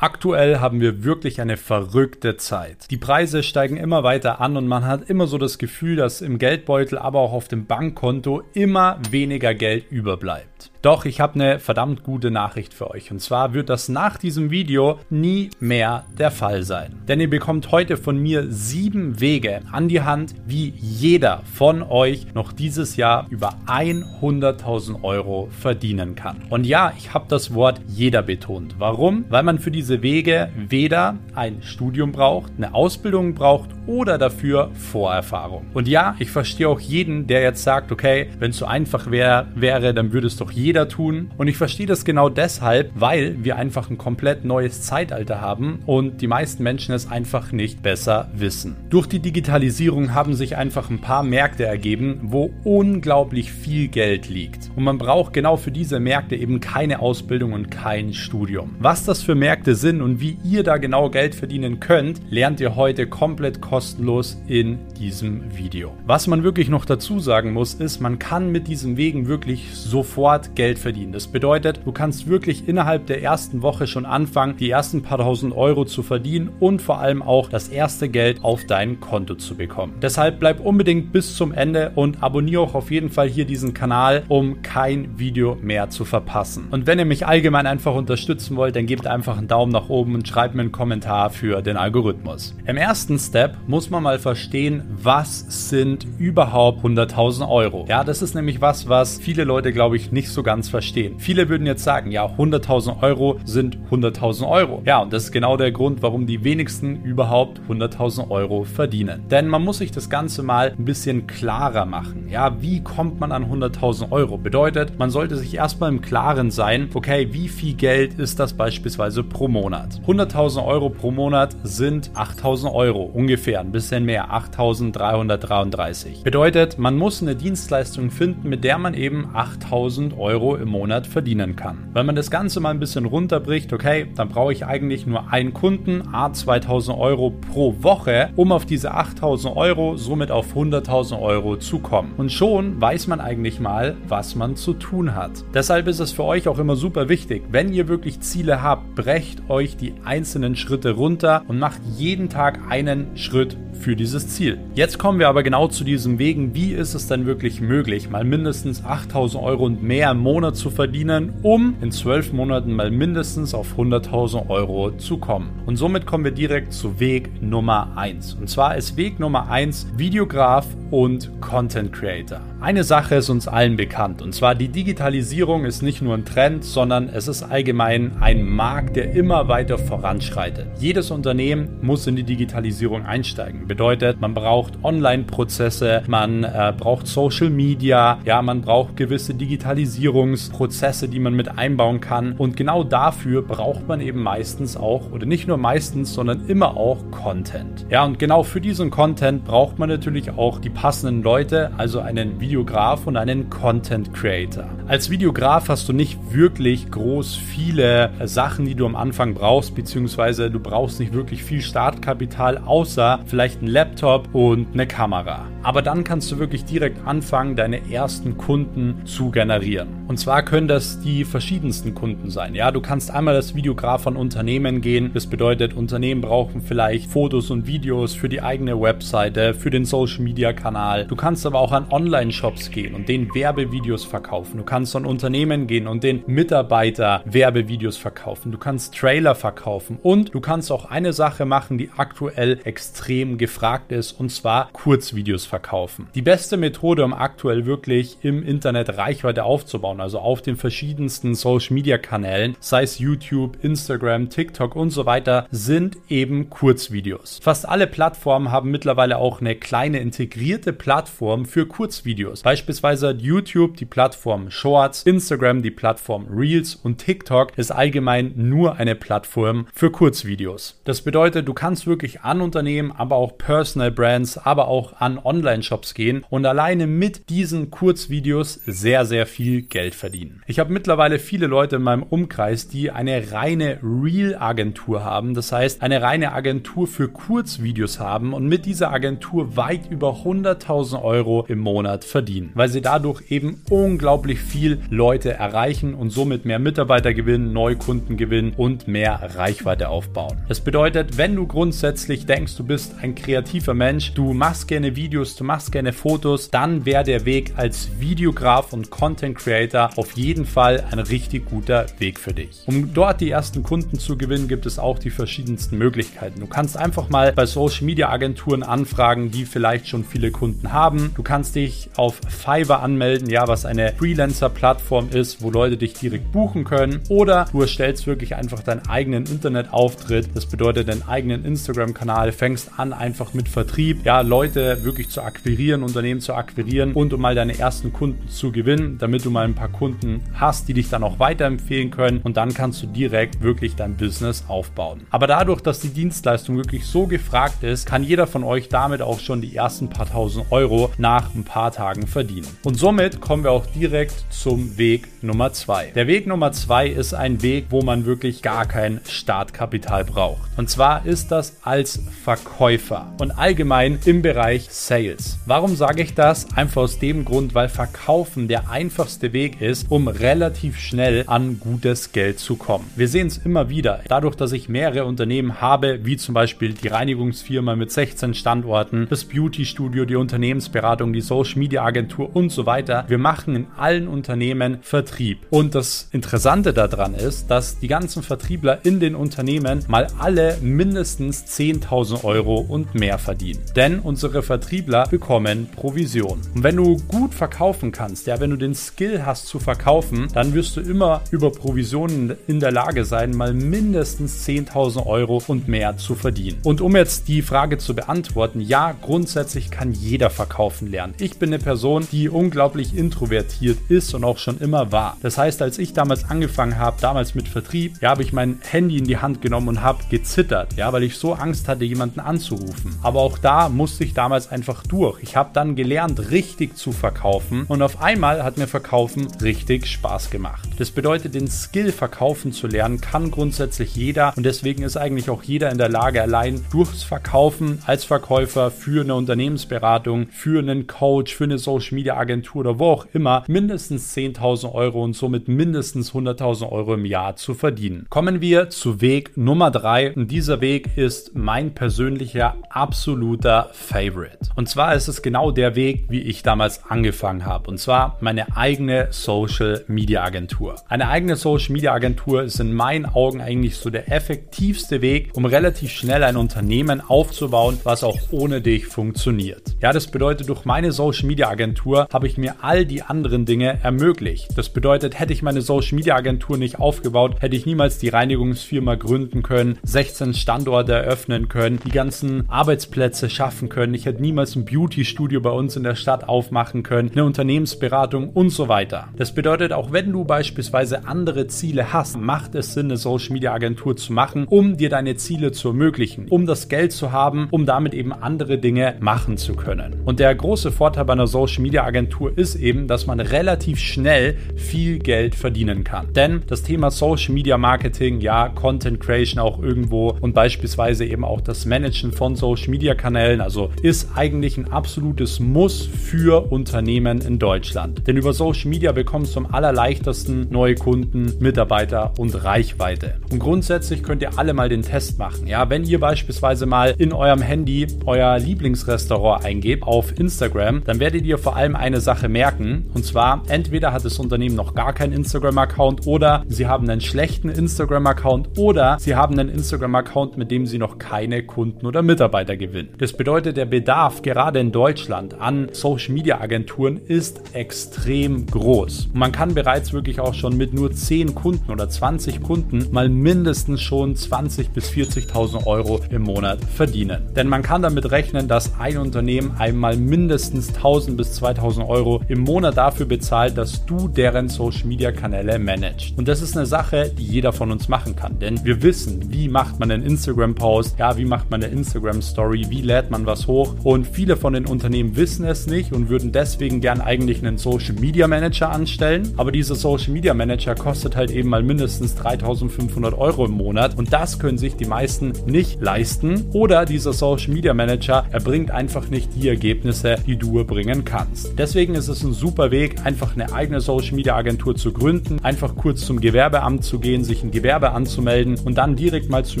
Aktuell haben wir wirklich eine verrückte Zeit. Die Preise steigen immer weiter an und man hat immer so das Gefühl, dass im Geldbeutel, aber auch auf dem Bankkonto immer weniger Geld überbleibt. Doch ich habe eine verdammt gute Nachricht für euch. Und zwar wird das nach diesem Video nie mehr der Fall sein. Denn ihr bekommt heute von mir sieben Wege an die Hand, wie jeder von euch noch dieses Jahr über 100.000 Euro verdienen kann. Und ja, ich habe das Wort jeder betont. Warum? Weil man für diese Wege weder ein Studium braucht, eine Ausbildung braucht oder dafür Vorerfahrung. Und ja, ich verstehe auch jeden, der jetzt sagt, okay, wenn es so einfach wär, wäre, dann würde es doch jeder tun. Und ich verstehe das genau deshalb, weil wir einfach ein komplett neues Zeitalter haben und die meisten Menschen es einfach nicht besser wissen. Durch die Digitalisierung haben sich einfach ein paar Märkte ergeben, wo unglaublich viel Geld liegt. Und man braucht genau für diese Märkte eben keine Ausbildung und kein Studium. Was das für Märkte sind und wie ihr da genau Geld verdienen könnt, lernt ihr heute komplett kostenlos in diesem Video. Was man wirklich noch dazu sagen muss, ist, man kann mit diesen Wegen wirklich sofort Geld verdienen. Das bedeutet, du kannst wirklich innerhalb der ersten Woche schon anfangen, die ersten paar tausend Euro zu verdienen und vor allem auch das erste Geld auf dein Konto zu bekommen. Deshalb bleib unbedingt bis zum Ende und abonniere auch auf jeden Fall hier diesen Kanal, um kein Video mehr zu verpassen. Und wenn ihr mich allgemein einfach unterstützen wollt, dann gebt einfach einen Daumen nach oben und schreibt mir einen Kommentar für den Algorithmus. Im ersten Step muss man mal verstehen, was sind überhaupt 100.000 Euro. Ja, das ist nämlich was, was viele Leute, glaube ich, nicht so ganz verstehen. Viele würden jetzt sagen, ja, 100.000 Euro sind 100.000 Euro. Ja, und das ist genau der Grund, warum die wenigsten überhaupt 100.000 Euro verdienen. Denn man muss sich das Ganze mal ein bisschen klarer machen. Ja, wie kommt man an 100.000 Euro? Bedeutet, man sollte sich erstmal im Klaren sein, okay, wie viel Geld ist das beispielsweise pro Monat? 100.000 Euro pro Monat sind 8.000 Euro, ungefähr, ein bisschen mehr, 8.333. Bedeutet, man muss eine Dienstleistung finden, mit der man eben 8.000 Euro im Monat verdienen kann. Wenn man das Ganze mal ein bisschen runterbricht, okay, dann brauche ich eigentlich nur einen Kunden, a 2000 Euro pro Woche, um auf diese 8000 Euro, somit auf 100.000 Euro zu kommen. Und schon weiß man eigentlich mal, was man zu tun hat. Deshalb ist es für euch auch immer super wichtig, wenn ihr wirklich Ziele habt, brecht euch die einzelnen Schritte runter und macht jeden Tag einen Schritt für dieses Ziel. Jetzt kommen wir aber genau zu diesem Wegen, wie ist es denn wirklich möglich, mal mindestens 8000 Euro und mehr im Monat zu verdienen, um in zwölf Monaten mal mindestens auf 100.000 Euro zu kommen. Und somit kommen wir direkt zu Weg Nummer 1. Und zwar ist Weg Nummer 1 Videograf und Content Creator. Eine Sache ist uns allen bekannt, und zwar die Digitalisierung ist nicht nur ein Trend, sondern es ist allgemein ein Markt, der immer weiter voranschreitet. Jedes Unternehmen muss in die Digitalisierung einsteigen. Bedeutet, man braucht Online-Prozesse, man äh, braucht Social Media, ja, man braucht gewisse Digitalisierungsprozesse, die man mit einbauen kann. Und genau dafür braucht man eben meistens auch, oder nicht nur meistens, sondern immer auch Content. Ja, und genau für diesen Content braucht man natürlich auch die passenden Leute, also einen Videograf und einen Content Creator. Als Videograf hast du nicht wirklich groß viele Sachen, die du am Anfang brauchst, beziehungsweise du brauchst nicht wirklich viel Startkapital, außer vielleicht ein Laptop und eine Kamera. Aber dann kannst du wirklich direkt anfangen, deine ersten Kunden zu generieren. Und zwar können das die verschiedensten Kunden sein. Ja, du kannst einmal als Videograf von Unternehmen gehen. Das bedeutet, Unternehmen brauchen vielleicht Fotos und Videos für die eigene Webseite, für den Social Media Kanal. Du kannst aber auch an Online-Shops gehen und den Werbevideos verkaufen. Du kannst an Unternehmen gehen und den Mitarbeiter Werbevideos verkaufen. Du kannst Trailer verkaufen und du kannst auch eine Sache machen, die aktuell extrem gefragt ist und zwar Kurzvideos verkaufen. Die beste Methode, um aktuell wirklich im Internet Reichweite aufzubauen, also auf den verschiedensten Social Media Kanälen, sei es YouTube, Instagram, TikTok und so weiter, sind eben Kurzvideos. Fast alle Plattformen haben mittlerweile auch eine kleine integrierte integrierte Plattform für Kurzvideos. Beispielsweise hat YouTube die Plattform Shorts, Instagram die Plattform Reels und TikTok ist allgemein nur eine Plattform für Kurzvideos. Das bedeutet, du kannst wirklich an Unternehmen, aber auch Personal Brands, aber auch an Online-Shops gehen und alleine mit diesen Kurzvideos sehr, sehr viel Geld verdienen. Ich habe mittlerweile viele Leute in meinem Umkreis, die eine reine Real-Agentur haben. Das heißt, eine reine Agentur für Kurzvideos haben und mit dieser Agentur weit über 100.000 Euro im Monat verdienen, weil sie dadurch eben unglaublich viel Leute erreichen und somit mehr Mitarbeiter gewinnen, Neukunden gewinnen und mehr Reichweite aufbauen. Das bedeutet, wenn du grundsätzlich denkst, du bist ein kreativer Mensch, du machst gerne Videos, du machst gerne Fotos, dann wäre der Weg als Videograf und Content Creator auf jeden Fall ein richtig guter Weg für dich. Um dort die ersten Kunden zu gewinnen, gibt es auch die verschiedensten Möglichkeiten. Du kannst einfach mal bei Social Media Agenturen anfragen, die vielleicht schon viele Kunden haben. Du kannst dich auf Fiverr anmelden, ja, was eine Freelancer-Plattform ist, wo Leute dich direkt buchen können. Oder du erstellst wirklich einfach deinen eigenen Internetauftritt. Das bedeutet deinen eigenen Instagram-Kanal, fängst an einfach mit Vertrieb, ja, Leute wirklich zu akquirieren, Unternehmen zu akquirieren und um mal deine ersten Kunden zu gewinnen, damit du mal ein paar Kunden hast, die dich dann auch weiterempfehlen können und dann kannst du direkt wirklich dein Business aufbauen. Aber dadurch, dass die Dienstleistung wirklich so gefragt ist, kann jeder von euch damit auch schon die ersten paar tausend Euro nach ein paar Tagen verdienen. Und somit kommen wir auch direkt zum Weg Nummer zwei. Der Weg Nummer zwei ist ein Weg, wo man wirklich gar kein Startkapital braucht. Und zwar ist das als Verkäufer und allgemein im Bereich Sales. Warum sage ich das? Einfach aus dem Grund, weil Verkaufen der einfachste Weg ist, um relativ schnell an gutes Geld zu kommen. Wir sehen es immer wieder. Dadurch, dass ich mehrere Unternehmen habe, wie zum Beispiel die Reinigungsfirma mit 16 Standorten, das Beauty-Studio, die Unternehmensberatung, die Social-Media-Agentur und so weiter. Wir machen in allen Unternehmen Vertrieb. Und das Interessante daran ist, dass die ganzen Vertriebler in den Unternehmen mal alle mindestens 10.000 Euro und mehr verdienen. Denn unsere Vertriebler bekommen Provision. Und wenn du gut verkaufen kannst, ja, wenn du den Skill hast zu verkaufen, dann wirst du immer über Provisionen in der Lage sein, mal mindestens 10.000 Euro und mehr zu verdienen. Und um jetzt die Frage zu beantworten, ja, grundsätzlich kann jeder verkaufen lernen. Ich bin eine Person, die unglaublich introvertiert ist und auch schon immer war. Das heißt, als ich damals angefangen habe, damals mit Vertrieb, ja, habe ich mein Handy in die Hand genommen und habe gezittert, ja, weil ich so Angst hatte, jemanden anzurufen. Aber auch da musste ich damals einfach durch. Ich habe dann gelernt, richtig zu verkaufen und auf einmal hat mir Verkaufen richtig Spaß gemacht. Das bedeutet, den Skill verkaufen zu lernen kann grundsätzlich jeder und deswegen ist eigentlich auch jeder in der Lage, allein durchs Verkaufen als Verkäufer für eine Unternehmensberatung, für einen Coach, für eine Social Media Agentur oder wo auch immer mindestens 10.000 Euro und somit mindestens 100.000 Euro im Jahr zu verdienen. Kommen wir zu Weg Nummer 3 und dieser Weg ist mein persönlicher absoluter Favorite. Und zwar ist es genau der Weg, wie ich damals angefangen habe und zwar meine eigene Social Media Agentur. Eine eigene Social Media Agentur ist in meinen Augen eigentlich so der effektivste Weg, um relativ schnell ein Unternehmen aufzubauen, was auch ohne dich funktioniert. Ja, das bedeutet, durch meine Social Media Agentur habe ich mir all die anderen Dinge ermöglicht. Das bedeutet, hätte ich meine Social Media Agentur nicht aufgebaut, hätte ich niemals die Reinigungsfirma gründen können, 16 Standorte eröffnen können, die ganzen Arbeitsplätze schaffen können. Ich hätte niemals ein Beauty Studio bei uns in der Stadt aufmachen können, eine Unternehmensberatung und so weiter. Das bedeutet, auch wenn du beispielsweise andere Ziele hast, macht es Sinn, eine Social Media Agentur zu machen, um dir deine Ziele zu ermöglichen, um das Geld zu haben, um damit eben andere Dinge machen zu können. Und der große Vorteil bei einer Social Media Agentur ist eben, dass man relativ schnell viel Geld verdienen kann. Denn das Thema Social Media Marketing, ja, Content Creation auch irgendwo und beispielsweise eben auch das Managen von Social Media Kanälen, also ist eigentlich ein absolutes Muss für Unternehmen in Deutschland. Denn über Social Media bekommst du am allerleichtesten neue Kunden, Mitarbeiter und Reichweite. Und grundsätzlich könnt ihr alle mal den Test machen. Ja, wenn ihr beispielsweise mal in eurem Handy euer Lieblingsrestaurant eingebt auf Instagram, dann werdet ihr vor allem eine Sache merken. Und zwar, entweder hat das Unternehmen noch gar keinen Instagram-Account oder sie haben einen schlechten Instagram-Account oder sie haben einen Instagram-Account, mit dem sie noch keine Kunden oder Mitarbeiter gewinnen. Das bedeutet, der Bedarf gerade in Deutschland an Social-Media-Agenturen ist extrem groß. Und man kann bereits wirklich auch schon mit nur 10 Kunden oder 20 Kunden mal mindestens schon 20 bis 40.000 Euro im Monat verdienen. Denn man kann damit rechnen, dass ein Unternehmen einmal mindestens 1000 bis 2000 Euro im Monat dafür bezahlt, dass du deren Social Media Kanäle managst. Und das ist eine Sache, die jeder von uns machen kann. Denn wir wissen, wie macht man einen Instagram Post, ja, wie macht man eine Instagram Instagram Story, wie lädt man was hoch? Und viele von den Unternehmen wissen es nicht und würden deswegen gern eigentlich einen Social Media Manager anstellen, aber dieser Social Media Manager kostet halt eben mal mindestens 3500 Euro im Monat. Und das können sich die meisten nicht leisten. Oder dieser Social Media Manager erbringt einfach nicht die Ergebnisse, die du erbringen kannst. Deswegen ist es ein super Weg, einfach eine eigene Social Media Agentur zu gründen, einfach kurz zum Gewerbeamt zu gehen, sich ein Gewerbe anzumelden und dann direkt mal zu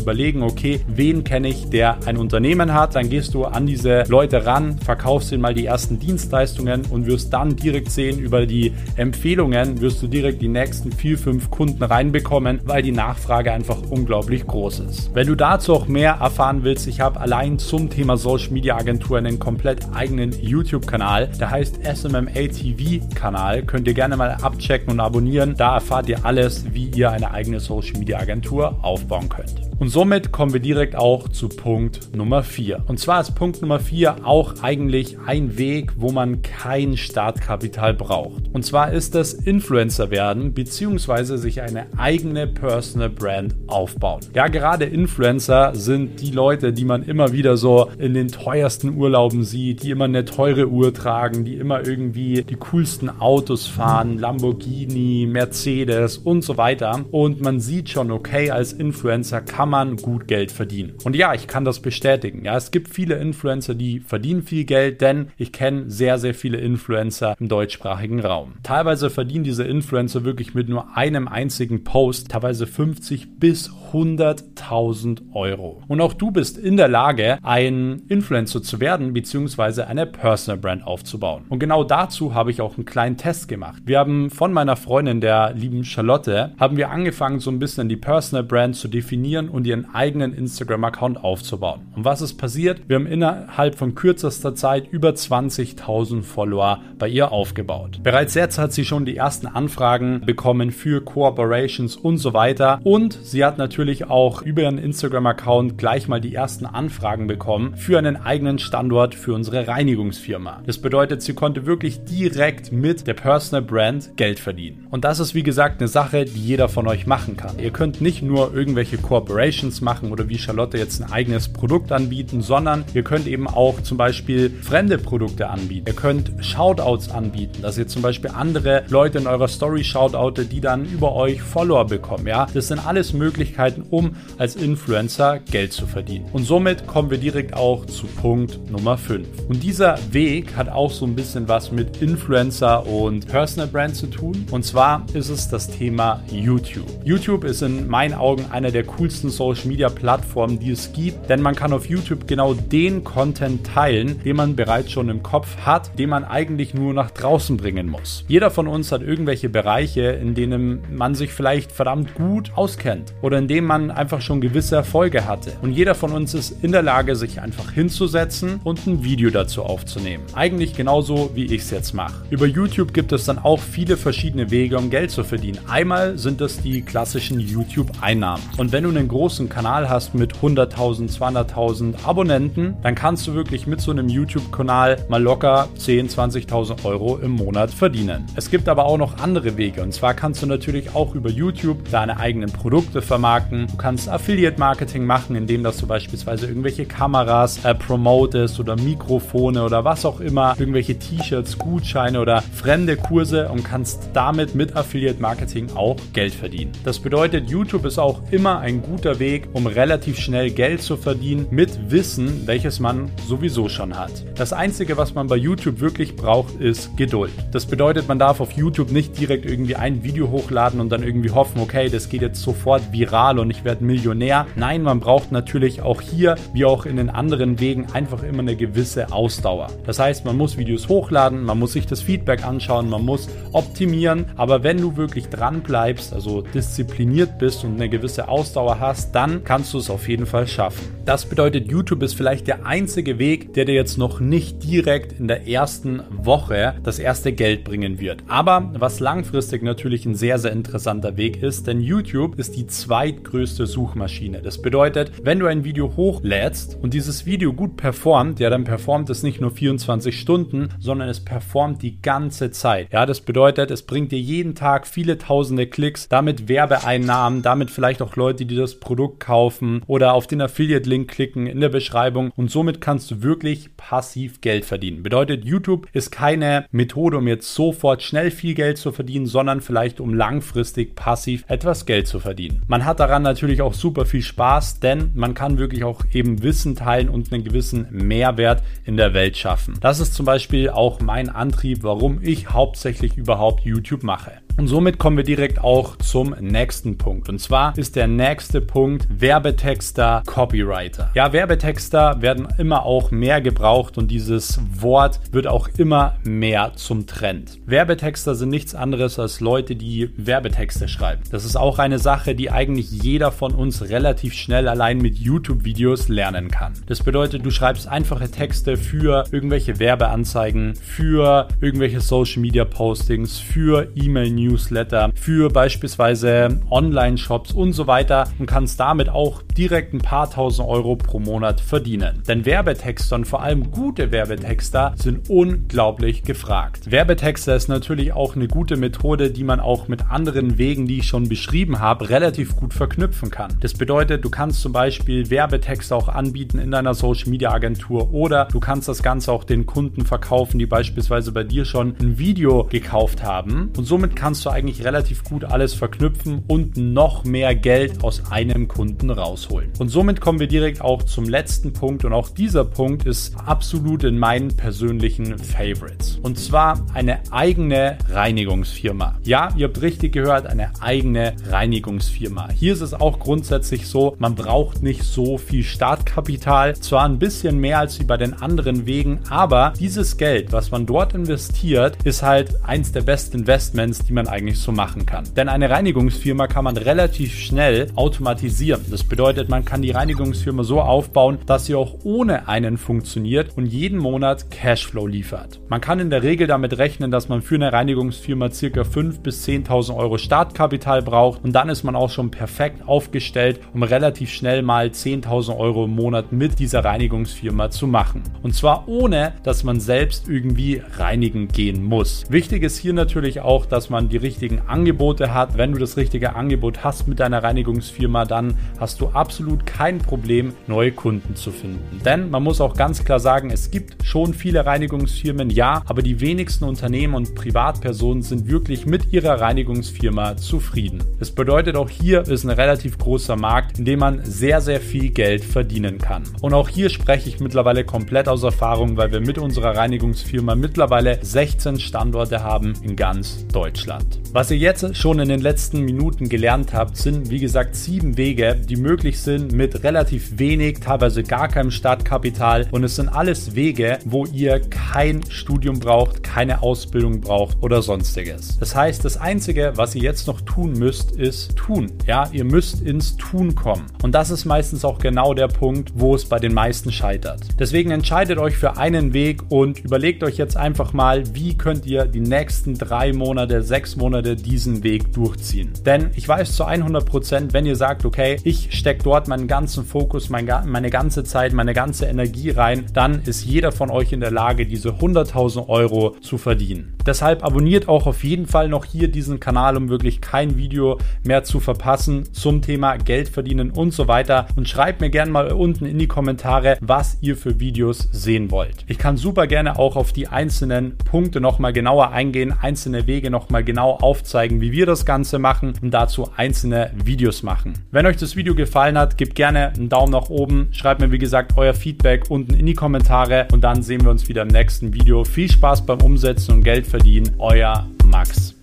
überlegen, okay, wen kenne ich, der ein Unternehmen hat, dann gehst du an diese Leute ran, verkaufst ihnen mal die ersten Dienstleistungen und wirst dann direkt sehen, über die Empfehlungen wirst du direkt die nächsten vier, fünf Kunden reinbekommen, weil die Nachfrage einfach unglaublich groß ist. Wenn du dazu auch mehr erfahren willst, ich habe allein zum Thema Social Media Agentur einen komplett eigenen YouTube-Kanal, der heißt SMMA TV Kanal, könnt ihr gerne mal abchecken und abonnieren. Da erfahrt ihr alles, wie ihr eine eigene Social Media Agentur aufbauen könnt. Und somit kommen wir direkt auch zu Punkt Nummer 4. Und zwar ist Punkt Nummer 4 auch eigentlich ein Weg, wo man kein Startkapital braucht. Und zwar ist das Influencer werden bzw. sich eine eigene Personal Brand aufbauen. Ja, gerade Influencer sind die Leute, die man immer wieder so in den teuersten Urlauben sieht, die immer eine teure Uhr tragen, die immer irgendwie die coolsten Autos fahren, Lamborghini, Mercedes und so weiter. Und man sieht schon, okay, als Influencer kann man gut Geld verdienen. Und ja, ich kann das bestätigen. Ja, es gibt viele Influencer, die verdienen viel Geld, denn ich kenne sehr, sehr viele Influencer im deutschsprachigen Raum. Teilweise verdienen diese Influencer wirklich mit nur einem einzigen Post, teilweise 50 bis 100.000 Euro. Und auch du bist in der Lage, ein Influencer zu werden, beziehungsweise eine Personal Brand aufzubauen. Und genau dazu habe ich auch einen kleinen Test gemacht. Wir haben von meiner Freundin, der lieben Charlotte, haben wir angefangen, so ein bisschen die Personal Brand zu definieren und ihren eigenen Instagram-Account aufzubauen. Und was ist passiert? Wir haben innerhalb von kürzester Zeit über 20.000 Follower bei ihr aufgebaut. Bereits jetzt hat sie schon die ersten Anfragen bekommen für Cooperations und so weiter. Und sie hat natürlich natürlich auch über ihren Instagram-Account gleich mal die ersten Anfragen bekommen für einen eigenen Standort für unsere Reinigungsfirma. Das bedeutet, sie konnte wirklich direkt mit der Personal Brand Geld verdienen. Und das ist wie gesagt eine Sache, die jeder von euch machen kann. Ihr könnt nicht nur irgendwelche Corporations machen oder wie Charlotte jetzt ein eigenes Produkt anbieten, sondern ihr könnt eben auch zum Beispiel fremde Produkte anbieten. Ihr könnt Shoutouts anbieten, dass ihr zum Beispiel andere Leute in eurer Story shoutoutet, die dann über euch Follower bekommen. Ja, das sind alles Möglichkeiten, um als Influencer Geld zu verdienen. Und somit kommen wir direkt auch zu Punkt Nummer 5. Und dieser Weg hat auch so ein bisschen was mit Influencer und Personal Brand zu tun. Und zwar ist es das Thema YouTube. YouTube ist in meinen Augen einer der coolsten Social Media Plattformen, die es gibt, denn man kann auf YouTube genau den Content teilen, den man bereits schon im Kopf hat, den man eigentlich nur nach draußen bringen muss. Jeder von uns hat irgendwelche Bereiche, in denen man sich vielleicht verdammt gut auskennt oder in denen man einfach schon gewisse Erfolge hatte. Und jeder von uns ist in der Lage, sich einfach hinzusetzen und ein Video dazu aufzunehmen. Eigentlich genauso, wie ich es jetzt mache. Über YouTube gibt es dann auch viele verschiedene Wege, um Geld zu verdienen. Einmal sind es die klassischen YouTube-Einnahmen. Und wenn du einen großen Kanal hast mit 100.000, 200.000 Abonnenten, dann kannst du wirklich mit so einem YouTube-Kanal mal locker 10.000, 20.000 Euro im Monat verdienen. Es gibt aber auch noch andere Wege. Und zwar kannst du natürlich auch über YouTube deine eigenen Produkte vermarkten vermarkten. Du kannst Affiliate-Marketing machen, indem dass du beispielsweise irgendwelche Kameras äh, promotest oder Mikrofone oder was auch immer, irgendwelche T-Shirts, Gutscheine oder fremde Kurse und kannst damit mit Affiliate-Marketing auch Geld verdienen. Das bedeutet, YouTube ist auch immer ein guter Weg, um relativ schnell Geld zu verdienen mit Wissen, welches man sowieso schon hat. Das Einzige, was man bei YouTube wirklich braucht, ist Geduld. Das bedeutet, man darf auf YouTube nicht direkt irgendwie ein Video hochladen und dann irgendwie hoffen, okay, das geht jetzt sofort viral und ich werde Millionär. Nein, man braucht natürlich auch hier, wie auch in den anderen Wegen, einfach immer eine gewisse Ausdauer. Das heißt, man muss Videos hochladen, man muss sich das Feedback anschauen, man muss optimieren. Aber wenn du wirklich dran bleibst, also diszipliniert bist und eine gewisse Ausdauer hast, dann kannst du es auf jeden Fall schaffen. Das bedeutet, YouTube ist vielleicht der einzige Weg, der dir jetzt noch nicht direkt in der ersten Woche das erste Geld bringen wird. Aber was langfristig natürlich ein sehr, sehr interessanter Weg ist, denn YouTube ist die zweitgrößte zweitgrößte Suchmaschine. Das bedeutet, wenn du ein Video hochlädst und dieses Video gut performt, ja, dann performt es nicht nur 24 Stunden, sondern es performt die ganze Zeit. Ja, das bedeutet, es bringt dir jeden Tag viele tausende Klicks, damit Werbeeinnahmen, damit vielleicht auch Leute, die das Produkt kaufen oder auf den Affiliate-Link klicken in der Beschreibung und somit kannst du wirklich passiv Geld verdienen. Bedeutet, YouTube ist keine Methode, um jetzt sofort schnell viel Geld zu verdienen, sondern vielleicht um langfristig passiv etwas Geld zu verdienen. Man hat daran natürlich auch super viel Spaß, denn man kann wirklich auch eben Wissen teilen und einen gewissen Mehrwert in der Welt schaffen. Das ist zum Beispiel auch mein Antrieb, warum ich hauptsächlich überhaupt YouTube mache. Und somit kommen wir direkt auch zum nächsten Punkt. Und zwar ist der nächste Punkt Werbetexter, Copywriter. Ja, Werbetexter werden immer auch mehr gebraucht und dieses Wort wird auch immer mehr zum Trend. Werbetexter sind nichts anderes als Leute, die Werbetexte schreiben. Das ist auch eine Sache, die eigentlich jeder von uns relativ schnell allein mit YouTube-Videos lernen kann. Das bedeutet, du schreibst einfache Texte für irgendwelche Werbeanzeigen, für irgendwelche Social-Media-Postings, für E-Mail-News Newsletter, für beispielsweise Online-Shops und so weiter und kannst damit auch direkt ein paar tausend Euro pro Monat verdienen. Denn Werbetexter und vor allem gute Werbetexter sind unglaublich gefragt. Werbetexter ist natürlich auch eine gute Methode, die man auch mit anderen Wegen, die ich schon beschrieben habe, relativ gut verknüpfen kann. Das bedeutet, du kannst zum Beispiel Werbetexte auch anbieten in deiner Social Media Agentur oder du kannst das Ganze auch den Kunden verkaufen, die beispielsweise bei dir schon ein Video gekauft haben und somit kannst du eigentlich relativ gut alles verknüpfen und noch mehr Geld aus einem Kunden rausholen. Und somit kommen wir direkt auch zum letzten Punkt und auch dieser Punkt ist absolut in meinen persönlichen Favorites. Und zwar eine eigene Reinigungsfirma. Ja, ihr habt richtig gehört, eine eigene Reinigungsfirma. Hier ist es auch grundsätzlich so, man braucht nicht so viel Startkapital, zwar ein bisschen mehr als wie bei den anderen Wegen, aber dieses Geld, was man dort investiert, ist halt eins der besten Investments, die man eigentlich so machen kann. Denn eine Reinigungsfirma kann man relativ schnell automatisieren. Das bedeutet, man kann die Reinigungsfirma so aufbauen, dass sie auch ohne einen funktioniert und jeden Monat Cashflow liefert. Man kann in der Regel damit rechnen, dass man für eine Reinigungsfirma ca. 5.000 bis 10.000 Euro Startkapital braucht und dann ist man auch schon perfekt aufgestellt, um relativ schnell mal 10.000 Euro im Monat mit dieser Reinigungsfirma zu machen. Und zwar ohne, dass man selbst irgendwie reinigen gehen muss. Wichtig ist hier natürlich auch, dass man die richtigen Angebote hat. Wenn du das richtige Angebot hast mit deiner Reinigungsfirma, dann hast du absolut kein Problem, neue Kunden zu finden. Denn man muss auch ganz klar sagen, es gibt schon viele Reinigungsfirmen, ja, aber die wenigsten Unternehmen und Privatpersonen sind wirklich mit ihrer Reinigungsfirma zufrieden. Das bedeutet auch hier ist ein relativ großer Markt, in dem man sehr, sehr viel Geld verdienen kann. Und auch hier spreche ich mittlerweile komplett aus Erfahrung, weil wir mit unserer Reinigungsfirma mittlerweile 16 Standorte haben in ganz Deutschland. Was ihr jetzt schon in den letzten Minuten gelernt habt, sind wie gesagt sieben Wege, die möglich sind mit relativ wenig, teilweise gar keinem Startkapital. Und es sind alles Wege, wo ihr kein Studium braucht, keine Ausbildung braucht oder sonstiges. Das heißt, das Einzige, was ihr jetzt noch tun müsst, ist tun. Ja, ihr müsst ins Tun kommen. Und das ist meistens auch genau der Punkt, wo es bei den meisten scheitert. Deswegen entscheidet euch für einen Weg und überlegt euch jetzt einfach mal, wie könnt ihr die nächsten drei Monate, sechs Monate diesen Weg durchziehen. Denn ich weiß zu 100 Prozent, wenn ihr sagt, okay, ich stecke dort meinen ganzen Fokus, mein, meine ganze Zeit, meine ganze Energie rein, dann ist jeder von euch in der Lage, diese 100.000 Euro zu verdienen. Deshalb abonniert auch auf jeden Fall noch hier diesen Kanal, um wirklich kein Video mehr zu verpassen zum Thema Geld verdienen und so weiter. Und schreibt mir gerne mal unten in die Kommentare, was ihr für Videos sehen wollt. Ich kann super gerne auch auf die einzelnen Punkte nochmal genauer eingehen, einzelne Wege nochmal genau aufzeigen, wie wir das Ganze machen und dazu einzelne Videos machen. Wenn euch das Video gefallen hat, gebt gerne einen Daumen nach oben, schreibt mir wie gesagt euer Feedback unten in die Kommentare und dann sehen wir uns wieder im nächsten Video. Viel Spaß beim Umsetzen und Geld verdienen. Euer Max.